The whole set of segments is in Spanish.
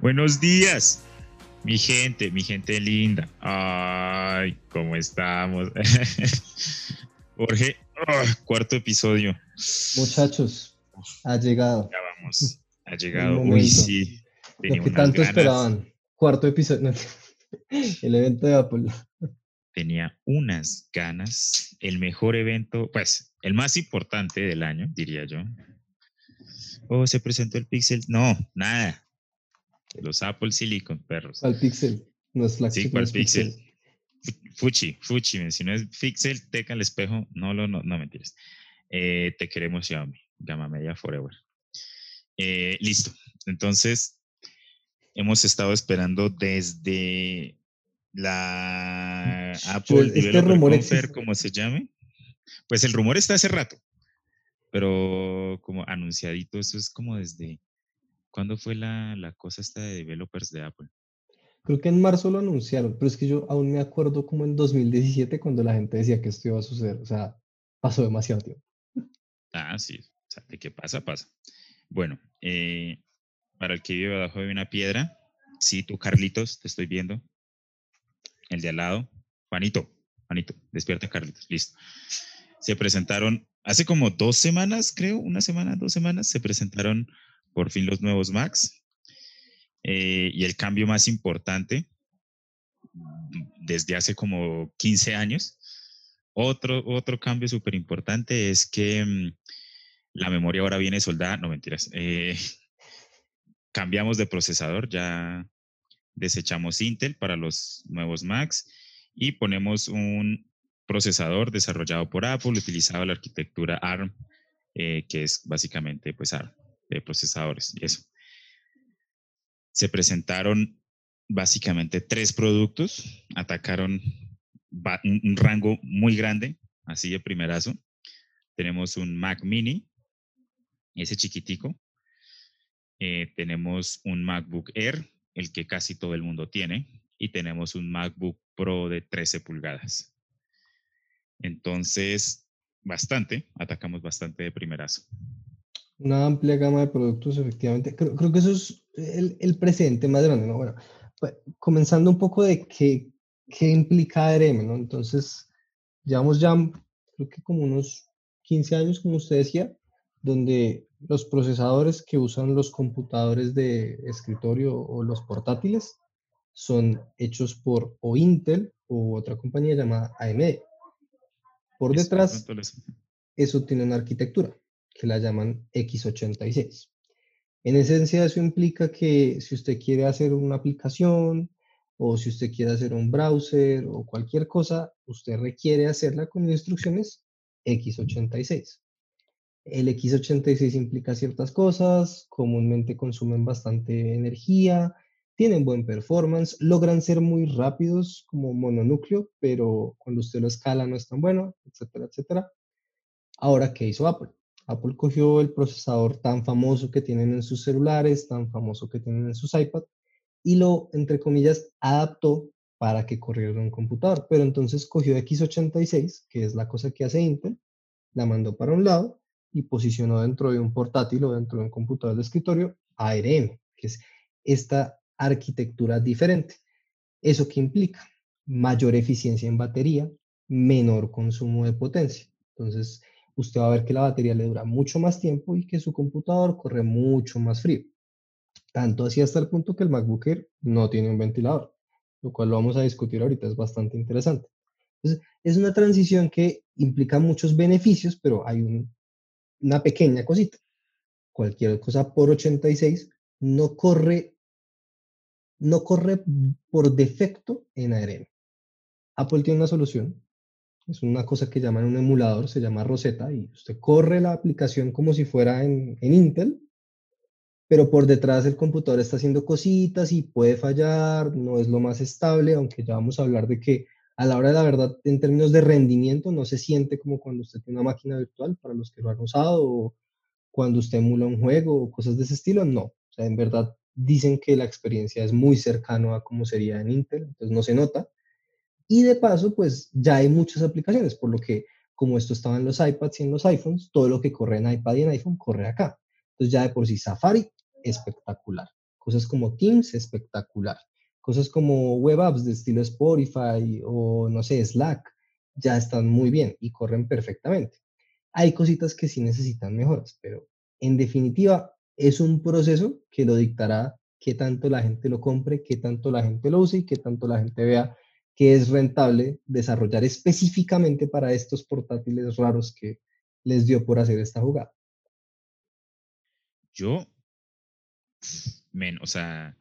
Buenos días, mi gente, mi gente linda. Ay, ¿cómo estamos? Jorge, ah, cuarto episodio. Muchachos, ha llegado. Ya vamos, ha llegado. Uy, sí. Lo que tanto esperaban. Cuarto episodio. El evento de Apple. Tenía unas ganas. El mejor evento, pues, el más importante del año, diría yo. Oh, se presentó el Pixel. No, nada los Apple Silicon, perros. Al Pixel, no es flagship. Sí, ¿cuál Pixel? Fuchi, Fuchi, si no es Pixel, teca el espejo, no, lo, no, no mentiras. Eh, te queremos Xiaomi, gama media forever. Eh, listo, entonces hemos estado esperando desde la Apple este Developer Confer, como se llame. Pues el rumor está hace rato, pero como anunciadito, eso es como desde ¿Cuándo fue la, la cosa esta de developers de Apple? Creo que en marzo lo anunciaron, pero es que yo aún me acuerdo como en 2017 cuando la gente decía que esto iba a suceder. O sea, pasó demasiado tiempo. Ah, sí. O sea, de qué pasa, pasa. Bueno, eh, para el que vive abajo de una piedra, sí, tú, Carlitos, te estoy viendo. El de al lado. Juanito, Juanito, despierta, Carlitos. Listo. Se presentaron hace como dos semanas, creo, una semana, dos semanas, se presentaron por fin los nuevos Macs. Eh, y el cambio más importante desde hace como 15 años. Otro, otro cambio súper importante es que mm, la memoria ahora viene soldada, no mentiras, eh, cambiamos de procesador, ya desechamos Intel para los nuevos Macs y ponemos un procesador desarrollado por Apple, utilizado la arquitectura ARM, eh, que es básicamente pues ARM de procesadores y eso. Se presentaron básicamente tres productos, atacaron un, rango muy grande, así de primerazo. Tenemos un Mac mini, ese chiquitico. Eh, tenemos un MacBook Air, el que casi todo el mundo tiene, y tenemos un MacBook Pro de 13 pulgadas. Entonces, bastante, atacamos bastante de primerazo. Una amplia gama de productos, efectivamente. Creo, creo que eso es el, el, precedente más grande, ¿no? Bueno, pues, comenzando un poco de qué, qué implica ARM, ¿no? Entonces, llevamos ya, creo que como unos 15 años, como usted decía, donde los procesadores que usan los computadores de escritorio o los portátiles son hechos por o Intel o otra compañía llamada AMD. Por detrás, eso tiene una arquitectura que la llaman x86. En esencia, eso implica que si usted quiere hacer una aplicación o si usted quiere hacer un browser o cualquier cosa, usted requiere hacerla con instrucciones x86. El x86 implica ciertas cosas, comúnmente consumen bastante energía, tienen buen performance, logran ser muy rápidos como mononúcleo, pero cuando usted lo escala no es tan bueno, etcétera, etcétera. Ahora, ¿qué hizo Apple? Apple cogió el procesador tan famoso que tienen en sus celulares, tan famoso que tienen en sus iPad, y lo, entre comillas, adaptó para que corriera en un computador. Pero entonces cogió x86, que es la cosa que hace Intel, la mandó para un lado y posicionó dentro de un portátil o dentro de un computador de escritorio ARM, que es esta arquitectura diferente. ¿Eso qué implica? Mayor eficiencia en batería, menor consumo de potencia. Entonces, usted va a ver que la batería le dura mucho más tiempo y que su computador corre mucho más frío. Tanto así hasta el punto que el MacBook Air no tiene un ventilador, lo cual lo vamos a discutir ahorita, es bastante interesante. Es una transición que implica muchos beneficios, pero hay una pequeña cosita. Cualquier cosa por 86 no corre, no corre por defecto en ARM. Apple tiene una solución es una cosa que llaman un emulador, se llama Rosetta, y usted corre la aplicación como si fuera en, Intel, pero por detrás el computador está haciendo cositas y puede fallar, no es lo más estable, aunque ya vamos a hablar de que a la hora de la verdad, en términos de rendimiento, no se siente como cuando usted tiene una máquina virtual, para los que lo han usado, o cuando usted emula un juego o cosas de ese estilo, no. O sea, en verdad dicen que la experiencia es muy cercano a como sería en Intel, entonces no se nota. Y de paso, pues ya hay muchas aplicaciones, por lo que como esto estaba en los iPads y en los iPhones, todo lo que corre en iPad y en iPhone corre acá. Entonces ya de por sí Safari, espectacular. Cosas como Teams, espectacular. Cosas como web apps de estilo Spotify o, no sé, Slack, ya están muy bien y corren perfectamente. Hay cositas que sí necesitan mejoras, pero en definitiva es un proceso que lo dictará qué tanto la gente lo compre, qué tanto la gente lo use y qué tanto la gente vea que es rentable desarrollar específicamente para estos portátiles raros que les dio por hacer esta jugada. Yo, o sea,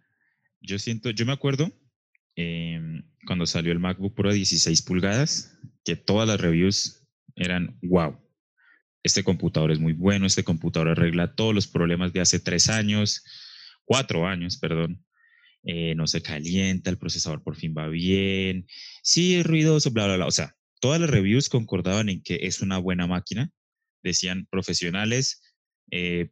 yo siento, yo me acuerdo em, cuando salió el MacBook Pro 16 pulgadas, que todas las reviews eran, wow, este computador es muy bueno, este computador arregla todos los problemas de hace tres años, cuatro años, perdón. Eh, no se calienta, el procesador por fin va bien, sí es ruidoso, bla, bla, bla. O sea, todas las reviews concordaban en que es una buena máquina. Decían profesionales, eh,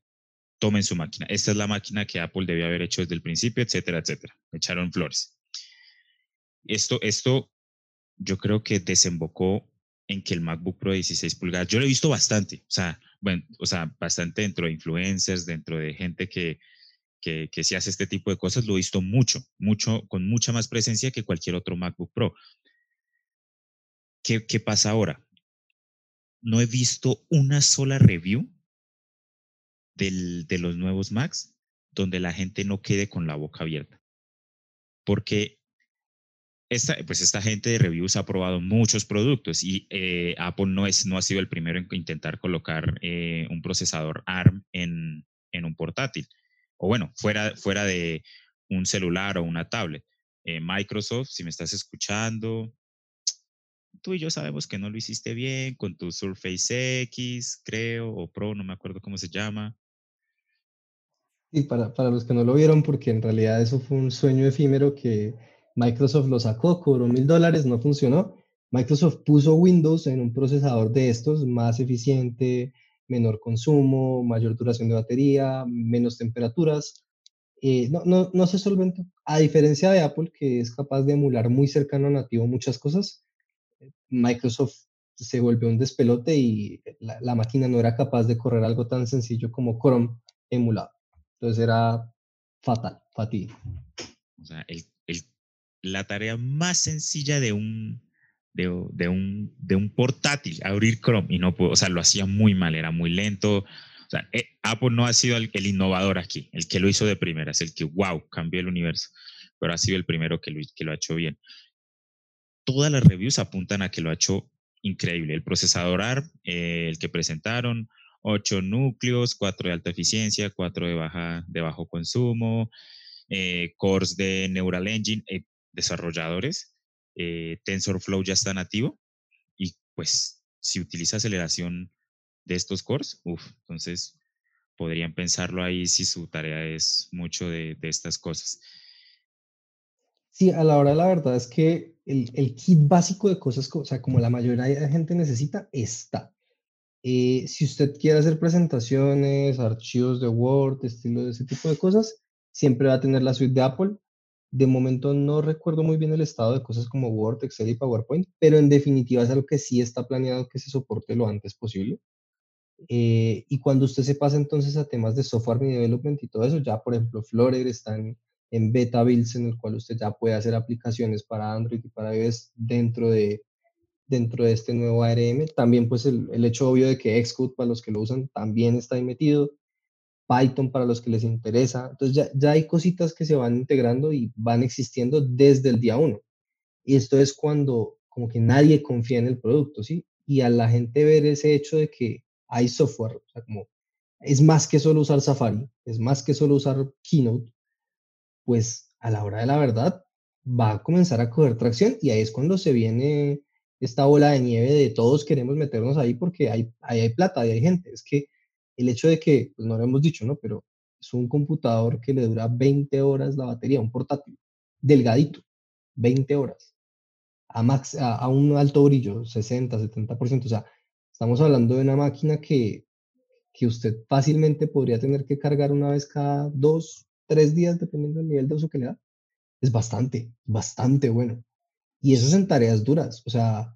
tomen su máquina. Esta es la máquina que Apple debía haber hecho desde el principio, etcétera, etcétera. echaron flores. Esto, esto yo creo que desembocó en que el MacBook Pro de 16 pulgadas, yo lo he visto bastante, o sea, bueno, o sea, bastante dentro de influencers, dentro de gente que, que, que si hace este tipo de cosas, lo he visto mucho, mucho, con mucha más presencia que cualquier otro MacBook Pro. ¿Qué, qué pasa ahora? No he visto una sola review del, de los nuevos Macs donde la gente no quede con la boca abierta. Porque esta, pues esta gente de reviews ha probado muchos productos y eh, Apple no, es, no ha sido el primero en intentar colocar eh, un procesador ARM en, en, un portátil. O bueno, fuera, fuera de un celular o una tablet. Eh, Microsoft, si me estás escuchando, tú y yo sabemos que no lo hiciste bien con tu Surface X, creo, o Pro, no me acuerdo cómo se llama. Y para, para los que no lo vieron, porque en realidad eso fue un sueño efímero que Microsoft lo sacó, cobró mil dólares, no funcionó. Microsoft puso Windows en un procesador de estos más eficiente, menor consumo, mayor duración de batería, menos temperaturas. Eh, no, no, no se solventó. A diferencia de Apple, que es capaz de emular muy cercano a nativo muchas cosas, Microsoft se volvió un despelote y la, máquina no era capaz de correr algo tan sencillo como Chrome emulado. Entonces era fatal, fatídico. O sea, la tarea más sencilla de un, de, un, de un portátil, abrir Chrome, y no pudo, o sea, lo hacía muy mal, era muy lento. O sea, eh, Apple no ha sido el, innovador aquí, el que lo hizo de primeras, el que, wow, cambió el universo, pero ha sido el primero que lo, que lo ha hecho bien. Todas las reviews apuntan a que lo ha hecho increíble. El procesador ARM, eh, el que presentaron, 8 núcleos, 4 de alta eficiencia, 4 de, baja, de bajo consumo, eh, cores de Neural Engine, desarrolladores, eh, TensorFlow ya está nativo y pues si utiliza aceleración de estos cores, uff, entonces podrían pensarlo ahí si su tarea es mucho de, estas cosas. Sí, a la hora la verdad es que el, kit básico de cosas, o sea, como la mayoría de gente necesita, está. Eh, si usted quiere hacer presentaciones, archivos de Word, estilo de ese tipo de cosas, siempre va a tener la suite de Apple. De momento no recuerdo muy bien el estado de cosas como Word, Excel y PowerPoint, pero en definitiva es algo que sí está planeado que se soporte lo antes posible. Eh, y cuando usted se pasa entonces a temas de software development y todo eso, ya por ejemplo Flutter está en, beta builds en el cual usted ya puede hacer aplicaciones para Android y para iOS dentro de, dentro de este nuevo ARM. También pues el, el hecho obvio de que Xcode para los que lo usan también está ahí metido. Python para los que les interesa. Entonces ya, ya hay cositas que se van integrando y van existiendo desde el día uno. Y esto es cuando como que nadie confía en el producto, ¿sí? Y a la gente ver ese hecho de que hay software, o es más que solo usar Safari, es más que solo usar Keynote, pues a la hora de la verdad va a comenzar a coger tracción y ahí es cuando se viene esta bola de nieve de todos queremos meternos ahí porque hay, ahí hay plata, ahí hay gente. Es que el hecho de que, pues no lo hemos dicho, ¿no? Pero es un computador que le dura 20 horas la batería, un portátil, delgadito, 20 horas, a, max, a, un alto brillo, 60, 70%. O sea, estamos hablando de una máquina que, que usted fácilmente podría tener que cargar una vez cada dos, tres días, dependiendo del nivel de uso que le da. Es bastante, bastante bueno. Y eso es en tareas duras. O sea,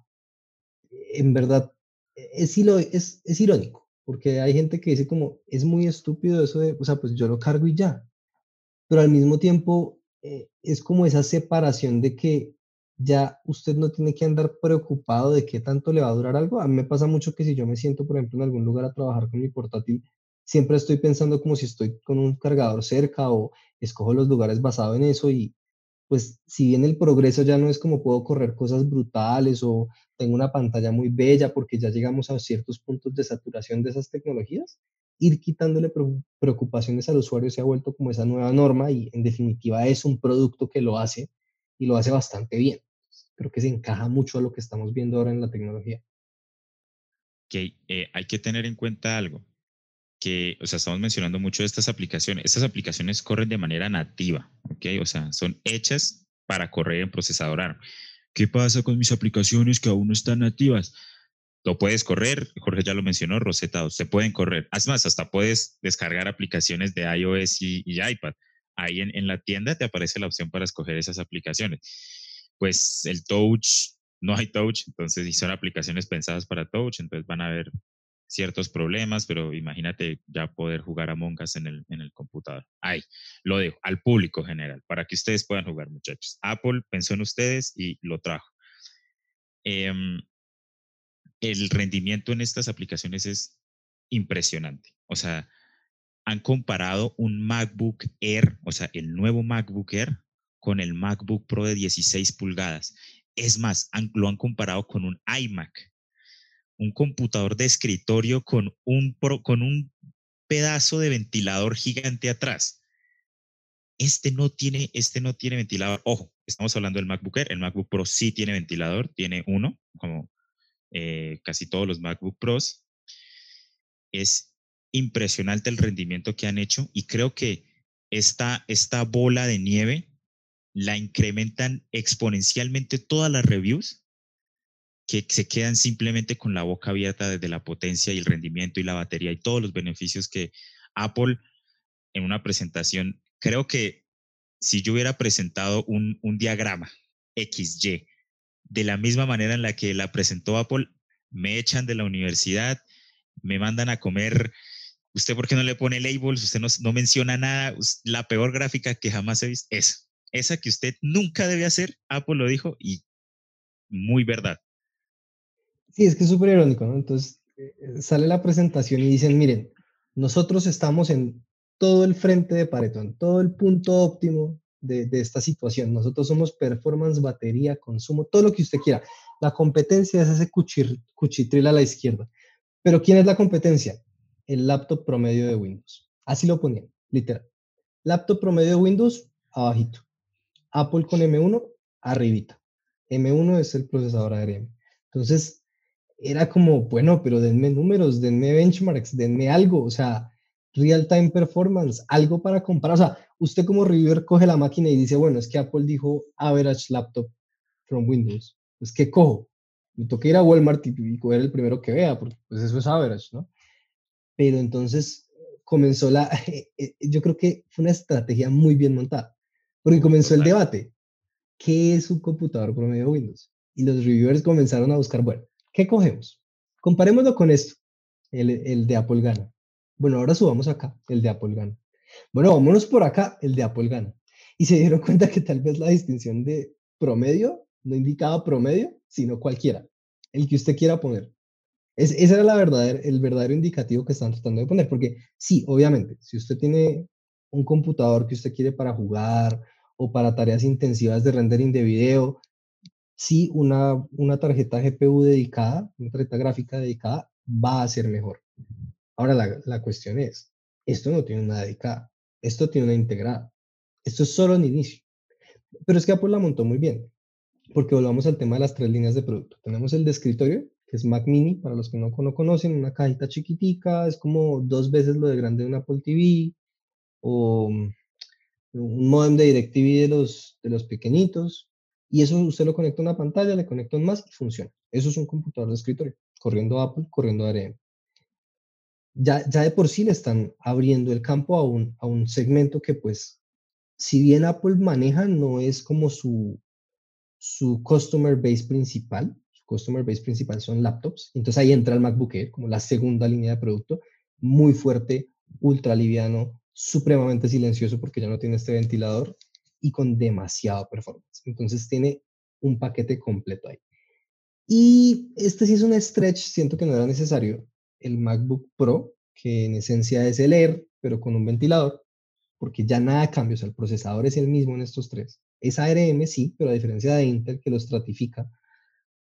en verdad, es, es, es irónico porque hay gente que dice como, es muy estúpido eso de, o sea, pues yo lo cargo y ya. pero al mismo tiempo eh, es como esa separación de que ya usted no tiene que andar preocupado de qué tanto le va a durar algo. A mí me pasa mucho que si yo me siento, por ejemplo, en algún lugar a trabajar con mi portátil, siempre estoy pensando como si estoy con un cargador cerca o escojo los lugares basado en eso y pues si bien el progreso ya no es como puedo correr cosas brutales o tengo una pantalla muy bella porque ya llegamos a ciertos puntos de saturación de esas tecnologías, ir quitándole preocupaciones al usuario se ha vuelto como esa nueva norma y en definitiva es un producto que lo hace y lo hace bastante bien creo que se encaja mucho a lo que estamos viendo ahora en la tecnología. Que eh, hay que tener en cuenta algo, que, o sea, estamos mencionando mucho de estas aplicaciones. Estas aplicaciones corren de manera nativa, ¿ok? O sea, son hechas para correr en procesador ARM. ¿Qué pasa con mis aplicaciones que aún no están nativas? Lo puedes correr, Jorge ya lo mencionó, Rosetta 2, se pueden correr. Además, hasta puedes descargar aplicaciones de iOS y, iPad. Ahí en, en, la tienda te aparece la opción para escoger esas aplicaciones pues el touch, no hay touch, entonces y son aplicaciones pensadas para touch, entonces van a haber ciertos problemas, pero imagínate ya poder jugar a Us en el, en el computador. Ahí, lo dejo al público general, para que ustedes puedan jugar, muchachos. Apple pensó en ustedes y lo trajo. Em, el rendimiento en estas aplicaciones es impresionante. O sea, han comparado un MacBook Air, o sea, el nuevo MacBook Air, con el MacBook Pro de 16 pulgadas. Es más, lo han comparado con un iMac, un computador de escritorio con un, con un pedazo de ventilador gigante atrás. Este no tiene, este no tiene ventilador. Ojo, estamos hablando del MacBook Air. El MacBook Pro sí tiene ventilador, tiene uno, como eh, casi todos los MacBook Pros. Es impresionante el rendimiento que han hecho y creo que esta, esta bola de nieve la incrementan exponencialmente todas las reviews que se quedan simplemente con la boca abierta desde la potencia y el rendimiento y la batería y todos los beneficios que Apple en una presentación, creo que si yo hubiera presentado un, un diagrama XY de la misma manera en la que la presentó Apple, me echan de la universidad, me mandan a comer ¿Usted por qué no le pone labels? Usted no, no, menciona nada. La peor gráfica que jamás he visto. Eso esa que usted nunca debe hacer, Apple lo dijo y muy verdad. Sí, es que es súper irónico, ¿no? Entonces eh, eh, sale la presentación y dicen, miren, nosotros estamos en todo el frente de Pareto, en todo el punto óptimo de, esta situación. Nosotros somos performance, batería, consumo, todo lo que usted quiera. La competencia es ese cuchitril a la izquierda. Pero ¿quién es la competencia? El laptop promedio de Windows. Así lo ponían, literal. Laptop promedio de Windows, abajito. Apple con M1 arribita. M1 es el procesador ARM. Entonces, era como, bueno, pero denme números, denme benchmarks, denme algo, o sea, real time performance, algo para comparar. O sea, usted como reviewer coge la máquina y dice, bueno, es que Apple dijo average laptop from Windows. Pues, ¿qué cojo? Me toca ir a Walmart y, coger el primero que vea, porque pues eso es average, ¿no? Pero entonces comenzó la, eh, yo creo que fue una estrategia muy bien montada. Porque comenzó el debate. ¿Qué es un computador promedio Windows? Y los reviewers comenzaron a buscar, bueno, ¿qué cogemos? Comparémoslo con esto, el, el de Apple gana. Bueno, ahora subamos acá, el de Apple gana. Bueno, vámonos por acá, el de Apple gana. Y se dieron cuenta que tal vez la distinción de promedio no indicaba promedio, sino cualquiera, el que usted quiera poner. Es, ese era la verdadera, el verdadero indicativo que están tratando de poner, porque sí, obviamente, si usted tiene un computador que usted quiere para jugar o para tareas intensivas de rendering de video, sí una, una tarjeta GPU dedicada, una tarjeta gráfica dedicada, va a ser mejor. Ahora la, la cuestión es, esto no tiene una dedicada, esto tiene una integrada. Esto es solo en inicio. Pero es que Apple la montó muy bien, porque volvamos al tema de las tres líneas de producto. Tenemos el de escritorio, que es Mac Mini, para los que no, no conocen, una cajita chiquitica, es como dos veces lo de grande de un Apple TV, o mm, un modem de DirecTV de los, de los pequeñitos, y eso usted lo conecta a una pantalla, le conecta un más y funciona. Eso es un computador de escritorio, corriendo Apple, corriendo ARM. Ya, ya de por sí le están abriendo el campo a un, a un segmento que pues, si bien Apple maneja, no es como su, su customer base principal, su customer base principal son laptops, entonces ahí entra el MacBook Air como la segunda línea de producto, muy fuerte, ultra liviano, supremamente silencioso porque ya no tiene este ventilador y con demasiada performance. Entonces tiene un paquete completo ahí. Y este sí es un stretch, siento que no era necesario. El MacBook Pro, que en esencia es el Air, pero con un ventilador, porque ya nada cambia, o sea, el procesador es el mismo en estos tres. Es ARM, sí, pero a diferencia de Intel que lo estratifica,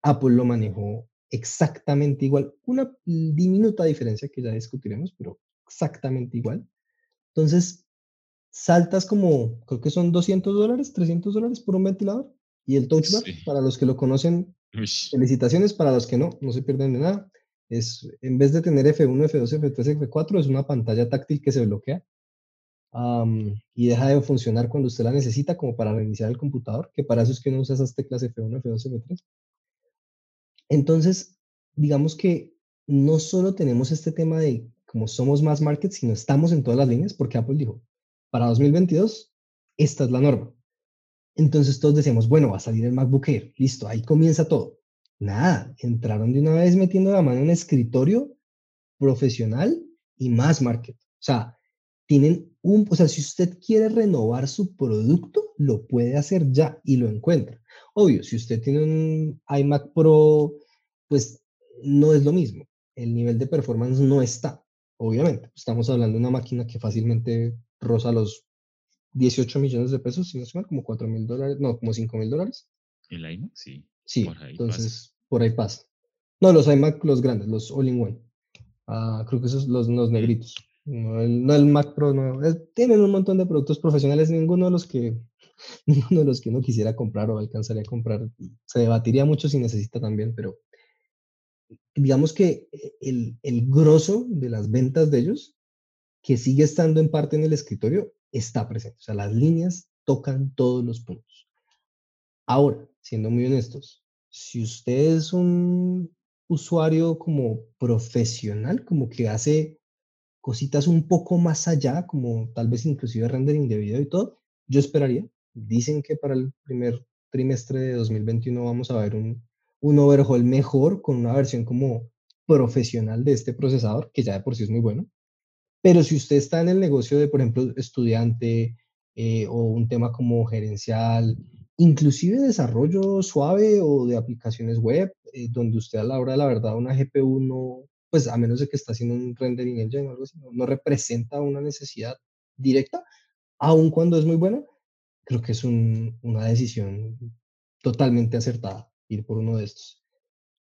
Apple lo manejó exactamente igual. Una diminuta diferencia que ya discutiremos, pero exactamente igual. Entonces, saltas como, creo que son 200 dólares, 300 dólares por un ventilador. Y el Touch Bar, para los que lo conocen, felicitaciones, para los que no, no se pierden de nada. Es, en vez de tener F1, F2, F3, F4, es una pantalla táctil que se bloquea y deja de funcionar cuando usted la necesita, como para reiniciar el computador, que para eso es que uno usa esas teclas F1, F2, F3. Entonces, digamos que no solo tenemos este tema de como somos más market, sino estamos en todas las líneas, porque Apple dijo, para 2022, esta es la norma. Entonces todos decíamos, bueno, va a salir el MacBook Air, listo, ahí comienza todo. Nada, entraron de una vez metiendo la mano en escritorio profesional y más market. O sea, tienen un, o sea, si usted quiere renovar su producto, lo puede hacer ya y lo encuentra. Obvio, si usted tiene un iMac Pro, pues no es lo mismo. El nivel de performance no está, obviamente. Estamos hablando de una máquina que fácilmente roza los 18 millones de pesos, si no se como 4 mil dólares, no, como 5 mil dólares. ¿El iMac? Sí. Sí, entonces por ahí pasa. No, los iMac, los grandes, los all-in-one. Ah, creo que esos los, los negritos. No el, Mac Pro, no. tienen un montón de productos profesionales, ninguno de los que ninguno de los que uno quisiera comprar o alcanzaría a comprar. Se debatiría mucho si necesita también, pero digamos que el, el grosso de las ventas de ellos, que sigue estando en parte en el escritorio, está presente. O sea, las líneas tocan todos los puntos. Ahora, siendo muy honestos, si usted es un usuario como profesional, como que hace cositas un poco más allá, como tal vez inclusive rendering de video y todo, yo esperaría. Dicen que para el primer trimestre de 2021 vamos a ver un, un overhaul mejor con una versión como profesional de este procesador, que ya de por sí es muy bueno. Pero si usted está en el negocio de, por ejemplo, estudiante eh, o un tema como gerencial, inclusive desarrollo suave o de aplicaciones web, eh, donde usted a la hora de la verdad una GPU no, pues a menos de que está haciendo un rendering engine o algo así, no, representa una necesidad directa, aun cuando es muy buena, creo que es una decisión totalmente acertada ir por uno de estos.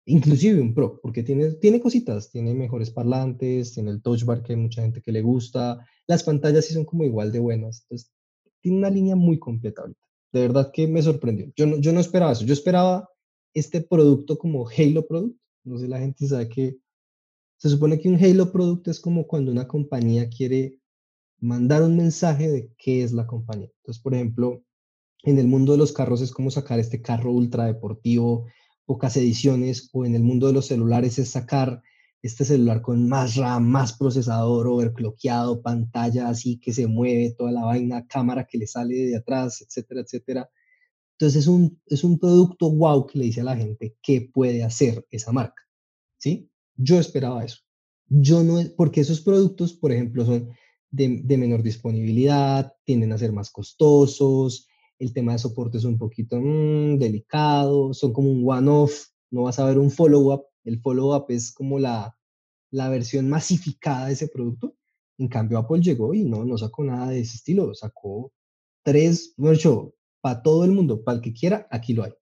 Inclusive un Pro, porque tiene, tiene cositas, tiene mejores parlantes, tiene el touch bar que hay mucha gente que le gusta, las pantallas sí son como igual de buenas, entonces tiene una línea muy completa ahorita. De verdad que me sorprendió. Yo no, yo no esperaba eso, yo esperaba este producto como Halo Product, no sé, la gente sabe que se supone que un Halo Product es como cuando una compañía quiere mandar un mensaje de qué es la compañía. Entonces, por ejemplo, en el mundo de los carros es como sacar este carro ultra deportivo, pocas ediciones, o en el mundo de los celulares es sacar este celular con más RAM, más procesador, overclockeado, pantalla así que se mueve, toda la vaina, cámara que le sale de atrás, etcétera, etcétera. Entonces es un, es un producto wow que le dice a la gente qué puede hacer esa marca, ¿sí? Yo esperaba eso. Yo no, porque esos productos, por ejemplo, son de, menor disponibilidad, tienden a ser más costosos, el tema de soporte es un poquito mm, delicado, son como un one-off, no vas a ver un follow-up, el follow-up es como la, la versión masificada de ese producto. En cambio, Apple llegó y no, no sacó nada de ese estilo, sacó tres, bueno, para todo el mundo, para el que quiera, aquí lo hay.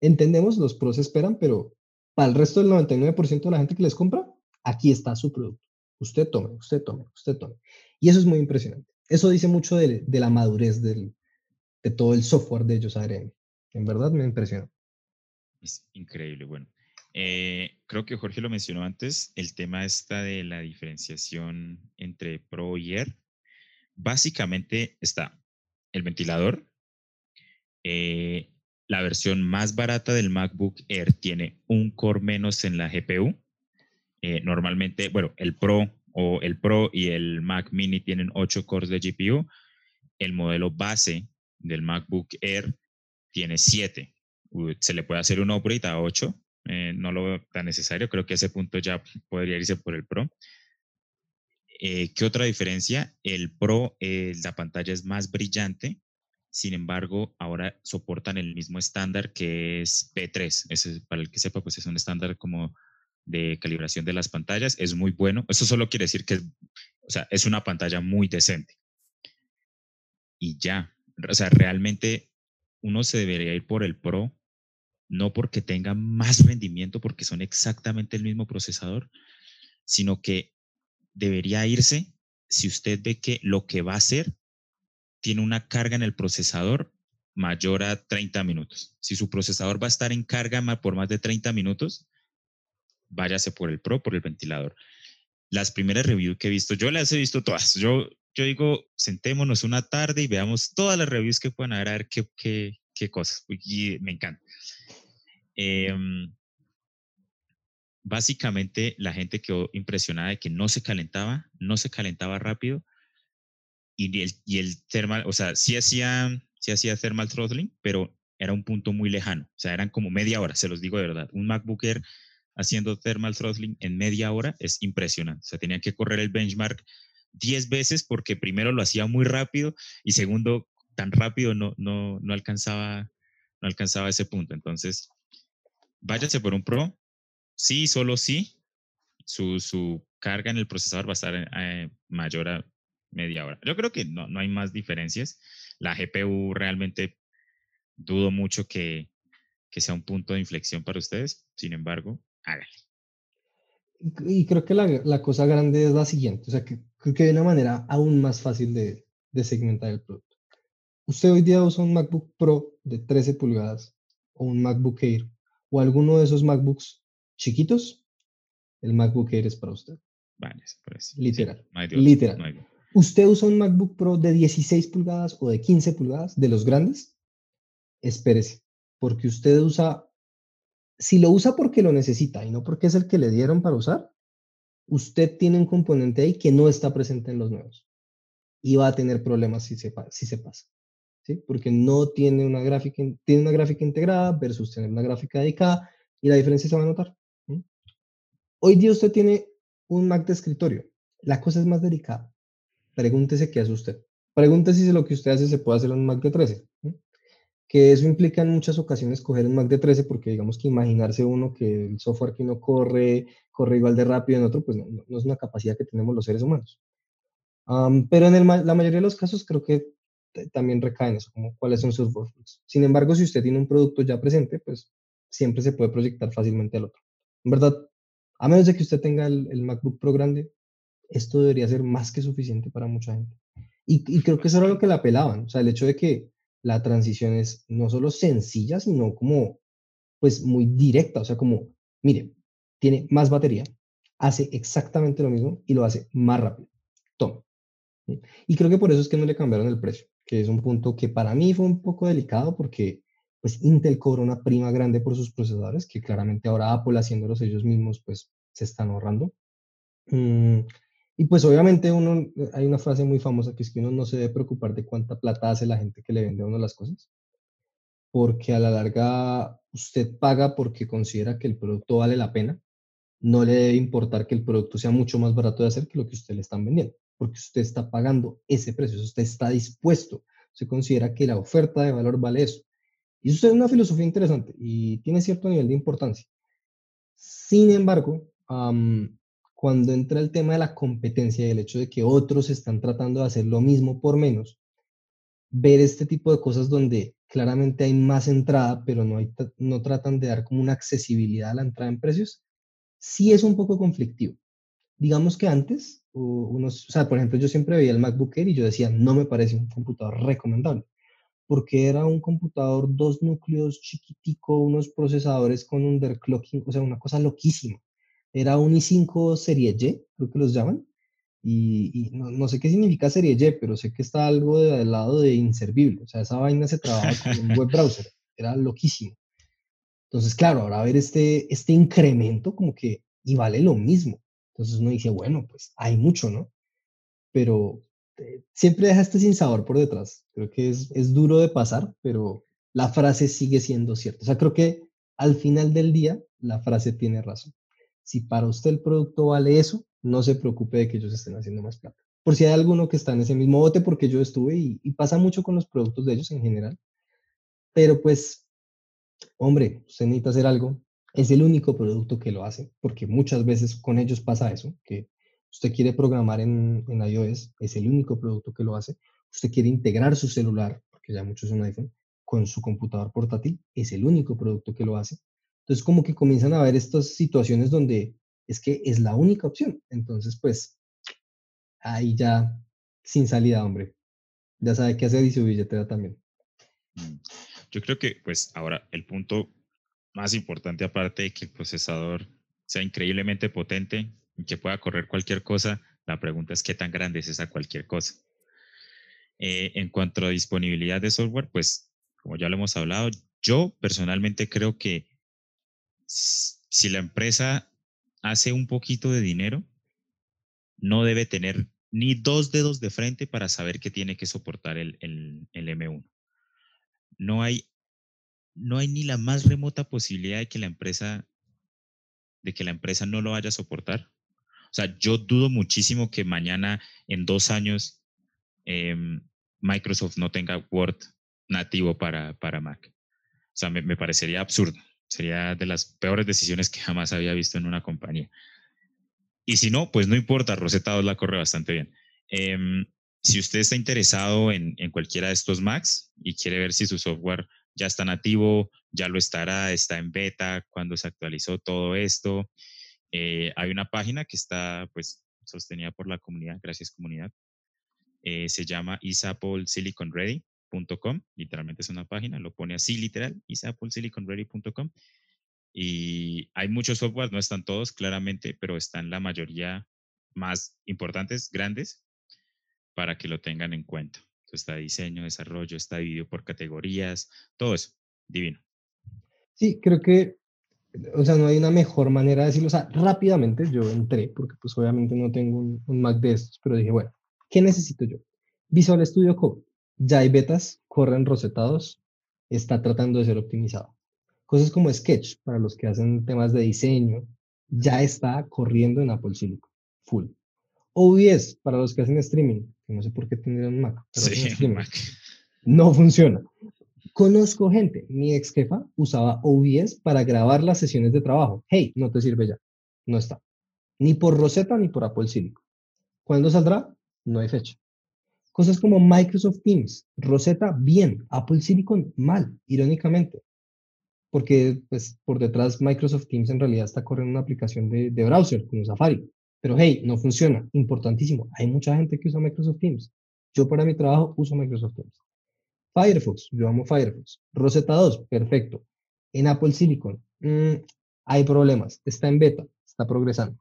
Entendemos, los pros esperan, pero para el resto del 99% de la gente que les compra, aquí está su producto. Usted tome, usted tome, usted tome. Y eso es muy impresionante. Eso dice mucho de, la madurez de todo el software de ellos ARM. En verdad me impresiona. Es increíble. Bueno, eh, creo que Jorge lo mencionó antes, el tema está de la diferenciación entre Pro y Air. Básicamente está el ventilador, eh, la versión más barata del MacBook Air tiene un core menos en la GPU. Eh, normalmente, bueno, el Pro o el Pro y el Mac Mini tienen 8 cores de GPU. El modelo base del MacBook Air tiene 7. Se le puede hacer un upgrade a 8. Eh, no lo veo tan necesario. Creo que ese punto ya podría irse por el Pro. Eh, ¿Qué otra diferencia? El Pro, eh, la pantalla es más brillante, sin embargo, ahora soportan el mismo estándar que es P3. Ese, para el que sepa, pues es un estándar como de calibración de las pantallas. Es muy bueno. Eso solo quiere decir que o sea, es una pantalla muy decente. Y ya, o sea, realmente uno se debería ir por el Pro, no porque tenga más rendimiento, porque son exactamente el mismo procesador, sino que debería irse si usted ve que lo que va a hacer tiene una carga en el procesador mayor a 30 minutos. Si su procesador va a estar en carga por más de 30 minutos, váyase por el Pro, por el ventilador. Las primeras reviews que he visto, yo las he visto todas. Yo, yo digo, sentémonos una tarde y veamos todas las reviews que puedan haber, a ver qué, qué, qué cosas. Y me encanta. Em, básicamente la gente quedó impresionada de que no se calentaba, no se calentaba rápido y el, y el thermal, o sea, sí hacía, sí hacía thermal throttling, pero era un punto muy lejano, o sea, eran como media hora, se los digo de verdad. Un MacBook Air haciendo thermal throttling en media hora es impresionante, o sea, tenía que correr el benchmark 10 veces porque primero lo hacía muy rápido y segundo, tan rápido no, no, no alcanzaba no alcanzaba ese punto. Entonces, váyase por un Pro, sí, solo sí, su, su carga en el procesador va a estar eh, mayor a media hora. Yo creo que no, no hay más diferencias. La GPU realmente dudo mucho que, que sea un punto de inflexión para ustedes. Sin embargo, háganle. Y creo que la, la, cosa grande es la siguiente, o sea, que creo que hay una manera aún más fácil de, de, segmentar el producto. Usted hoy día usa un MacBook Pro de 13 pulgadas o un MacBook Air o alguno de esos MacBooks chiquitos, el MacBook Air es para usted. Vale, literal. literal. ¿Usted usa un MacBook Pro de 16 pulgadas o de 15 pulgadas, de los grandes? Espérese, porque usted usa, si lo usa porque lo necesita y no porque es el que le dieron para usar, usted tiene un componente ahí que no está presente en los nuevos y va a tener problemas si se, pasa. ¿sí? Porque no tiene una, gráfica, tiene una gráfica integrada versus tener una gráfica dedicada y la diferencia se va a notar. Hoy día usted tiene un Mac de escritorio. La cosa es más delicada pregúntese qué hace usted. Pregúntese si lo que usted hace se puede hacer en un Mac de 13. Que eso implica en muchas ocasiones coger un Mac de 13 porque digamos que imaginarse uno que el software que uno corre, corre igual de rápido en otro, pues no, no es una capacidad que tenemos los seres humanos. pero en la mayoría de los casos creo que también recae en eso, como cuáles son sus workflows. Sin embargo, si usted tiene un producto ya presente, pues siempre se puede proyectar fácilmente al otro. En verdad, a menos de que usted tenga el, el MacBook Pro grande, esto debería ser más que suficiente para mucha gente. Y, creo que eso era lo que la apelaban, o sea, el hecho de que la transición es no solo sencilla, sino como, pues, muy directa, o sea, como, mire, tiene más batería, hace exactamente lo mismo y lo hace más rápido. Toma. Y creo que por eso es que no le cambiaron el precio, que es un punto que para mí fue un poco delicado porque pues Intel cobra una prima grande por sus procesadores, que claramente ahora Apple haciéndolos ellos mismos pues se están ahorrando. Y pues obviamente uno, hay una frase muy famosa que es que uno no se debe preocupar de cuánta plata hace la gente que le vende a uno las cosas, porque a la larga usted paga porque considera que el producto vale la pena, no le debe importar que el producto sea mucho más barato de hacer que lo que usted le están vendiendo, porque usted está pagando ese precio, usted está dispuesto, se considera que la oferta de valor vale eso. Y eso es una filosofía interesante y tiene cierto nivel de importancia. Sin embargo, cuando entra el tema de la competencia y el hecho de que otros están tratando de hacer lo mismo por menos, ver este tipo de cosas donde claramente hay más entrada, pero no, no tratan de dar como una accesibilidad a la entrada en precios, sí es un poco conflictivo. Digamos que antes, unos, o sea, por ejemplo, yo siempre veía el MacBook Air y yo decía, no me parece un computador recomendable, porque era un computador, dos núcleos chiquitico, unos procesadores con underclocking, o sea, una cosa loquísima era un i5 serie Y, creo que los llaman, y, no, sé qué significa serie Y, pero sé que está algo del lado de inservible, o sea, esa vaina se trabajaba con un web browser, era loquísimo. Entonces, claro, ahora ver este, este incremento como que, y vale lo mismo. Entonces uno dice, bueno, pues hay mucho, ¿no? Pero eh, siempre deja este sin sabor por detrás. Creo que es, es duro de pasar, pero la frase sigue siendo cierta. O sea, creo que al final del día la frase tiene razón. Si para usted el producto vale eso, no se preocupe de que ellos estén haciendo más plata. Por si hay alguno que está en ese mismo bote, porque yo estuve y, y pasa mucho con los productos de ellos en general. Pero pues, hombre, usted necesita hacer algo. Es el único producto que lo hace, porque muchas veces con ellos pasa eso, que usted quiere programar en, en iOS, es el único producto que lo hace. Usted quiere integrar su celular, porque ya muchos son iPhone, con su computador portátil, es el único producto que lo hace. Entonces, como que comienzan a haber estas situaciones donde es que es la única opción. Entonces, pues, ahí ya sin salida, hombre. Ya sabe qué hacer y su billetera también. Mm. Yo creo que, pues, ahora el punto más importante, aparte de que el procesador sea increíblemente potente y que pueda correr cualquier cosa, la pregunta es qué tan grande es esa cualquier cosa. Eh, en cuanto a disponibilidad de software, pues como ya lo hemos hablado, yo personalmente creo que si la empresa hace un poquito de dinero, no debe tener ni dos dedos de frente para saber que tiene que soportar el, M1. No hay, no hay ni la más remota posibilidad de que la empresa de que la empresa no lo vaya a soportar. O sea, yo dudo muchísimo que mañana, en dos años, em, Microsoft no tenga Word nativo para, para Mac. O sea, me, parecería absurdo. Sería de las peores decisiones que jamás había visto en una compañía. Y si no, pues no importa, Rosetta 2 la corre bastante bien. Em, si usted está interesado en, cualquiera de estos Macs y quiere ver si su software ya está nativo, ya lo estará, está en beta, cuando se actualizó todo esto, eh, hay una página que está pues sostenida por la comunidad, gracias comunidad, eh, se llama Isapple Silicon Ready .com, literalmente es una página, lo pone así literal, isappleSiliconReady.com. Y hay muchos software, no están todos claramente, pero están la mayoría más importantes, grandes, para que lo tengan en cuenta. Entonces, está diseño, desarrollo, está dividido por categorías, todo eso, divino. Sí, creo que, o sea, no hay una mejor manera de decirlo. O sea, rápidamente yo entré, porque pues obviamente no tengo un, un Mac de estos, pero dije, bueno, ¿qué necesito yo? Visual Studio Code ya hay betas, corren rosetados, está tratando de ser optimizado. Cosas como Sketch, para los que hacen temas de diseño, ya está corriendo en Apple Silicon, full. OBS, para los que hacen streaming, no sé por qué tendrían un Mac, pero Mac. no funciona. Conozco gente, mi ex jefa usaba OBS para grabar las sesiones de trabajo. Hey, no te sirve ya, no está. Ni por Rosetta ni por Apple Silicon. ¿Cuándo saldrá? No hay fecha. Cosas como Microsoft Teams, Rosetta bien, Apple Silicon mal, irónicamente. Porque pues, por detrás Microsoft Teams en realidad está corriendo una aplicación de, de browser como Safari. Pero hey, no funciona. Importantísimo. Hay mucha gente que usa Microsoft Teams. Yo para mi trabajo uso Microsoft Teams. Firefox, yo amo Firefox. Rosetta 2, perfecto. En Apple Silicon, mm, hay problemas. Está en beta, está progresando.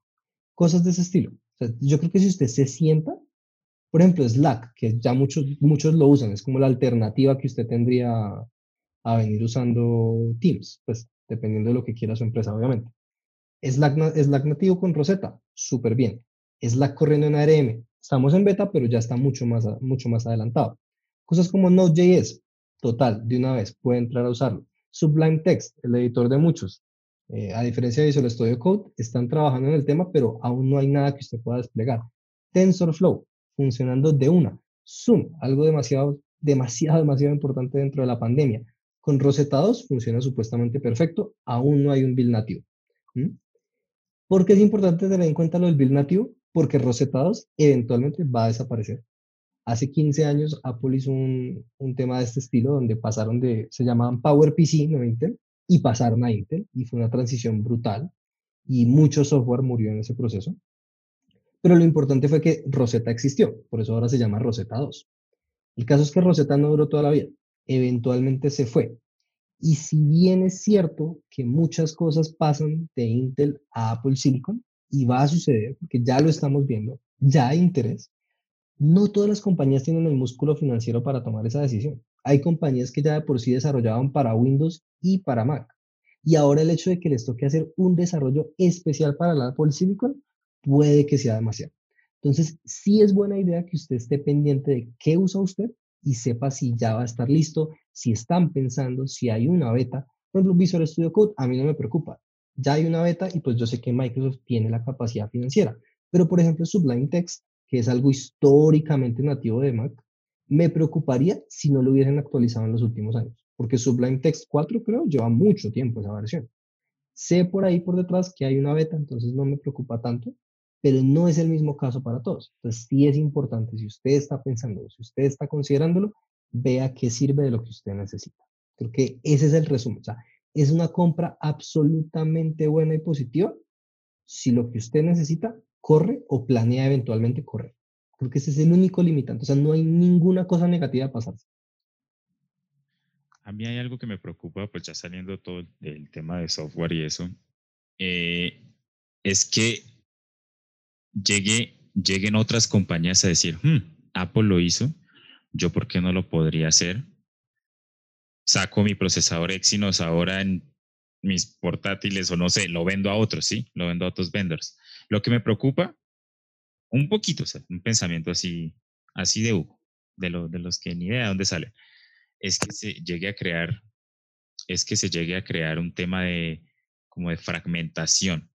Cosas de ese estilo. yo creo que si usted se sienta por ejemplo, Slack, que ya muchos, muchos lo usan, es como la alternativa que usted tendría a venir usando Teams, pues dependiendo de lo que quiera su empresa, obviamente. Slack, Slack nativo con Rosetta, súper bien. Slack corriendo en ARM, estamos en beta, pero ya está mucho más, mucho más adelantado. Cosas como Node.js, total, de una vez, puede entrar a usarlo. Sublime Text, el editor de muchos. Eh, a diferencia de Visual Studio Code, están trabajando en el tema, pero aún no hay nada que usted pueda desplegar. TensorFlow, funcionando de una. Zoom, algo demasiado, demasiado, demasiado importante dentro de la pandemia. Con Rosetta 2 funciona supuestamente perfecto, aún no hay un build nativo. ¿Por qué es importante tener en cuenta lo del build nativo? Porque Rosetta 2 eventualmente va a desaparecer. Hace 15 años Apple hizo un, un tema de este estilo donde pasaron de, se llamaban PowerPC, no Intel, y pasaron a Intel, y fue una transición brutal, y mucho software murió en ese proceso. Pero lo importante fue que Rosetta existió, por eso ahora se llama Rosetta 2. El caso es que Rosetta no duró toda la vida, eventualmente se fue. Y si bien es cierto que muchas cosas pasan de Intel a Apple Silicon, y va a suceder, porque ya lo estamos viendo, ya hay interés, no todas las compañías tienen el músculo financiero para tomar esa decisión. Hay compañías que ya de por sí desarrollaban para Windows y para Mac. Y ahora el hecho de que les toque hacer un desarrollo especial para la Apple Silicon puede que sea demasiado. Entonces, sí es buena idea que usted esté pendiente de qué usa usted y sepa si ya va a estar listo, si están pensando, si hay una beta. Por ejemplo, Visual Studio Code a mí no me preocupa. Ya hay una beta y pues yo sé que Microsoft tiene la capacidad financiera. Pero, por ejemplo, Sublime Text, que es algo históricamente nativo de Mac, me preocuparía si no lo hubiesen actualizado en los últimos años, porque Sublime Text 4 creo lleva mucho tiempo esa versión. Sé por ahí por detrás que hay una beta, entonces no me preocupa tanto, pero no es el mismo caso para todos. Entonces sí es importante, si usted está pensando, si usted está considerándolo, vea qué sirve de lo que usted necesita. Creo que ese es el resumen. O sea, es una compra absolutamente buena y positiva si lo que usted necesita corre o planea eventualmente correr. Creo que ese es el único limitante. O sea, no hay ninguna cosa negativa a pasarse. A mí hay algo que me preocupa, pues ya saliendo todo el tema de software y eso, eh, es que llegue, lleguen otras compañías a decir, hmm, Apple lo hizo, yo por qué no lo podría hacer. Saco mi procesador Exynos ahora en mis portátiles o no sé, lo vendo a otros, ¿sí? Lo vendo a otros vendors. Lo que me preocupa, un poquito, o un pensamiento así, así de Hugo, de, lo, de los que ni idea de dónde sale, es que se llegue a crear, es que se llegue a crear un tema de como de fragmentación,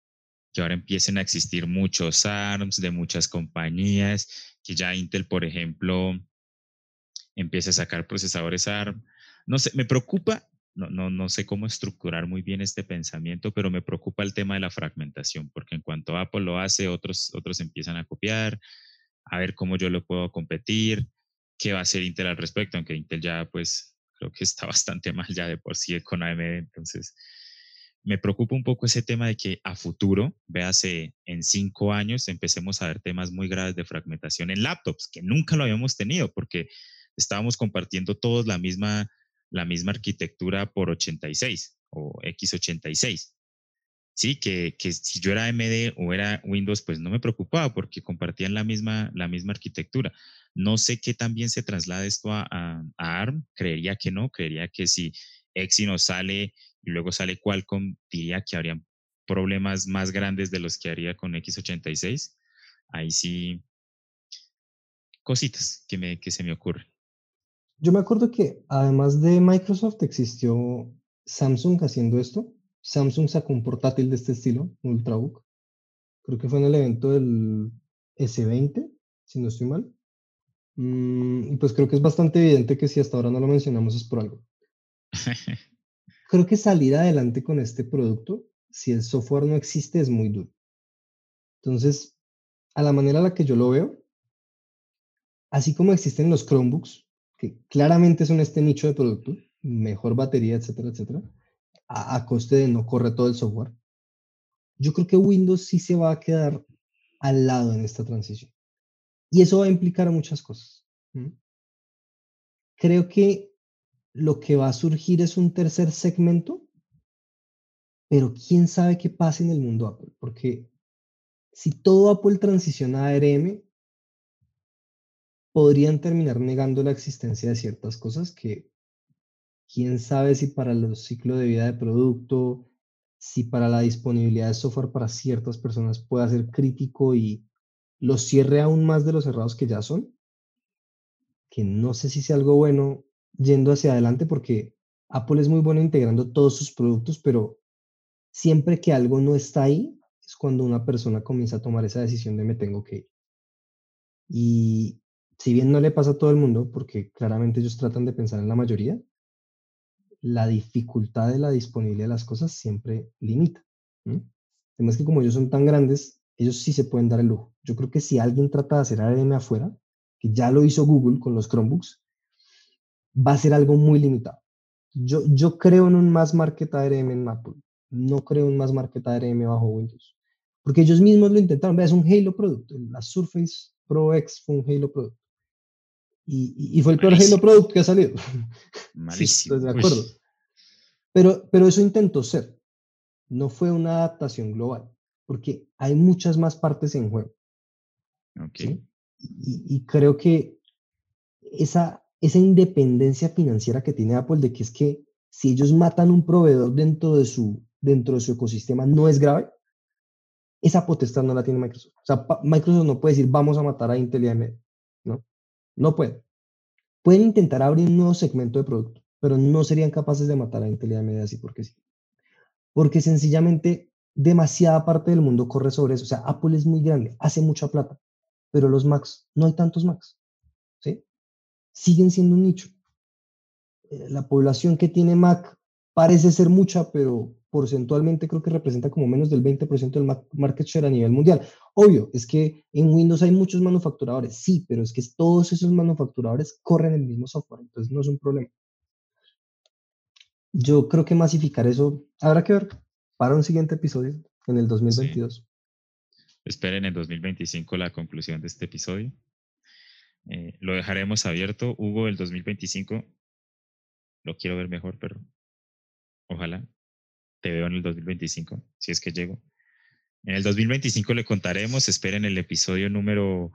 que ahora empiecen a existir muchos ARMS de muchas compañías, que ya Intel, por ejemplo, empiece a sacar procesadores ARM. No sé, me preocupa no, no, no sé cómo estructurar muy bien este pensamiento, pero me preocupa el tema de la fragmentación, porque en cuanto Apple lo hace, otros, otros empiezan a copiar, a ver cómo yo lo puedo competir, qué va a hacer Intel al respecto, aunque Intel ya pues creo que está bastante mal ya de por sí con AMD, entonces me preocupa un poco ese tema de que a futuro, véase, en cinco años empecemos a ver temas muy graves de fragmentación en laptops, que nunca lo habíamos tenido, porque estábamos compartiendo todos la misma la misma arquitectura por 86 o x86. Sí, que, que, si yo era AMD o era Windows, pues no me preocupaba porque compartían la misma, la misma arquitectura. No sé qué también se traslada esto a, ARM, creería que no, creería que si Exynos sale y luego sale Qualcomm, diría que habrían problemas más grandes de los que haría con x86. Ahí sí, cositas que, me, que se me ocurren. Yo me acuerdo que además de Microsoft existió Samsung haciendo esto. Samsung sacó un portátil de este estilo, un Ultrabook. Creo que fue en el evento del S20, si no estoy mal. Mm, y pues creo que es bastante evidente que si hasta ahora no lo mencionamos es por algo. creo que salir adelante con este producto, si el software no existe, es muy duro. Entonces, a la manera en la que yo lo veo, así como existen los Chromebooks, que claramente son este nicho de producto, mejor batería, etcétera, etcétera, a, coste de no correr todo el software. Yo creo que Windows sí se va a quedar al lado en esta transición. Y eso va a implicar muchas cosas. Creo que lo que va a surgir es un tercer segmento, pero quién sabe qué pasa en el mundo Apple, porque si todo Apple transiciona a ARM, podrían terminar negando la existencia de ciertas cosas que quién sabe si para el ciclo de vida de producto, si para la disponibilidad de software para ciertas personas pueda ser crítico y los cierre aún más de los cerrados que ya son, que no sé si sea algo bueno yendo hacia adelante porque Apple es muy bueno integrando todos sus productos, pero siempre que algo no está ahí es cuando una persona comienza a tomar esa decisión de me tengo que ir. Y si bien no le pasa a todo el mundo, porque claramente ellos tratan de pensar en la mayoría, la dificultad de la disponibilidad de las cosas siempre limita. Además que como ellos son tan grandes, ellos sí se pueden dar el lujo. Yo creo que si alguien trata de hacer ARM afuera, que ya lo hizo Google con los Chromebooks, va a ser algo muy limitado. Yo, yo creo en un más market ARM en Apple. No creo en más market ARM bajo Windows. Porque ellos mismos lo intentaron. Es un Halo producto. La Surface Pro X fue un Halo producto. Y, fue el peor Halo Product que ha salido. Malísimo. estoy de acuerdo. Pero, pero eso intentó ser. No fue una adaptación global, porque hay muchas más partes en juego. Okay. Y, creo que esa, esa independencia financiera que tiene Apple de que es que si ellos matan un proveedor dentro de su, dentro de su ecosistema no es grave, esa potestad no la tiene Microsoft. O sea, Microsoft no puede decir vamos a matar a Intel y AMD, ¿no? No pueden. Pueden intentar abrir un nuevo segmento de producto, pero no serían capaces de matar a Intel y AMD así porque sí. Porque sencillamente demasiada parte del mundo corre sobre eso. O sea, Apple es muy grande, hace mucha plata, pero los Macs, no hay tantos Macs. ¿Sí? Siguen siendo un nicho. Eh, la población que tiene Mac parece ser mucha, pero porcentualmente creo que representa como menos del 20% del market share a nivel mundial. Obvio, es que en Windows hay muchos manufacturadores, sí, pero es que todos esos manufacturadores corren el mismo software, entonces no es un problema. Yo creo que masificar eso habrá que ver para un siguiente episodio en el 2022. Esperen en 2025 la conclusión de este episodio. Eh, lo dejaremos abierto. Hugo, el 2025 lo quiero ver mejor, pero ojalá te veo en el 2025, si es que llego. En el 2025 le contaremos, esperen el episodio número,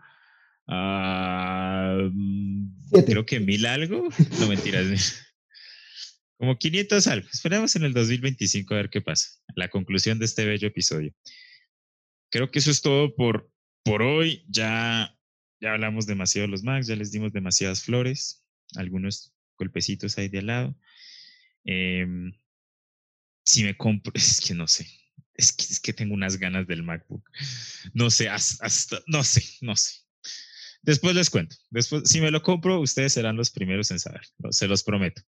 uh, creo que mil algo, no mentiras, como 500 algo. Esperemos en el 2025 a ver qué pasa, la conclusión de este bello episodio. Creo que eso es todo por, por hoy. Ya, ya hablamos demasiado de los Macs, ya les dimos demasiadas flores, algunos golpecitos ahí de al lado. Eh, si me compro, es que no sé, es que, es que tengo unas ganas del MacBook. No sé, hasta, no sé, no sé. Después les cuento. Después, si me lo compro, ustedes serán los primeros en saber. Se los prometo.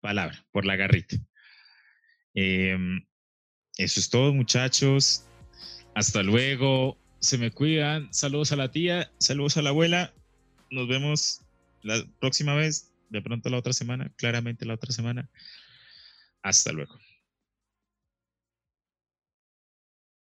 Palabra, por la garrita. Em, eso es todo, muchachos. Hasta luego. Se me cuidan. Saludos a la tía. Saludos a la abuela. Nos vemos la próxima vez. De pronto la otra semana. Claramente la otra semana. Hasta luego.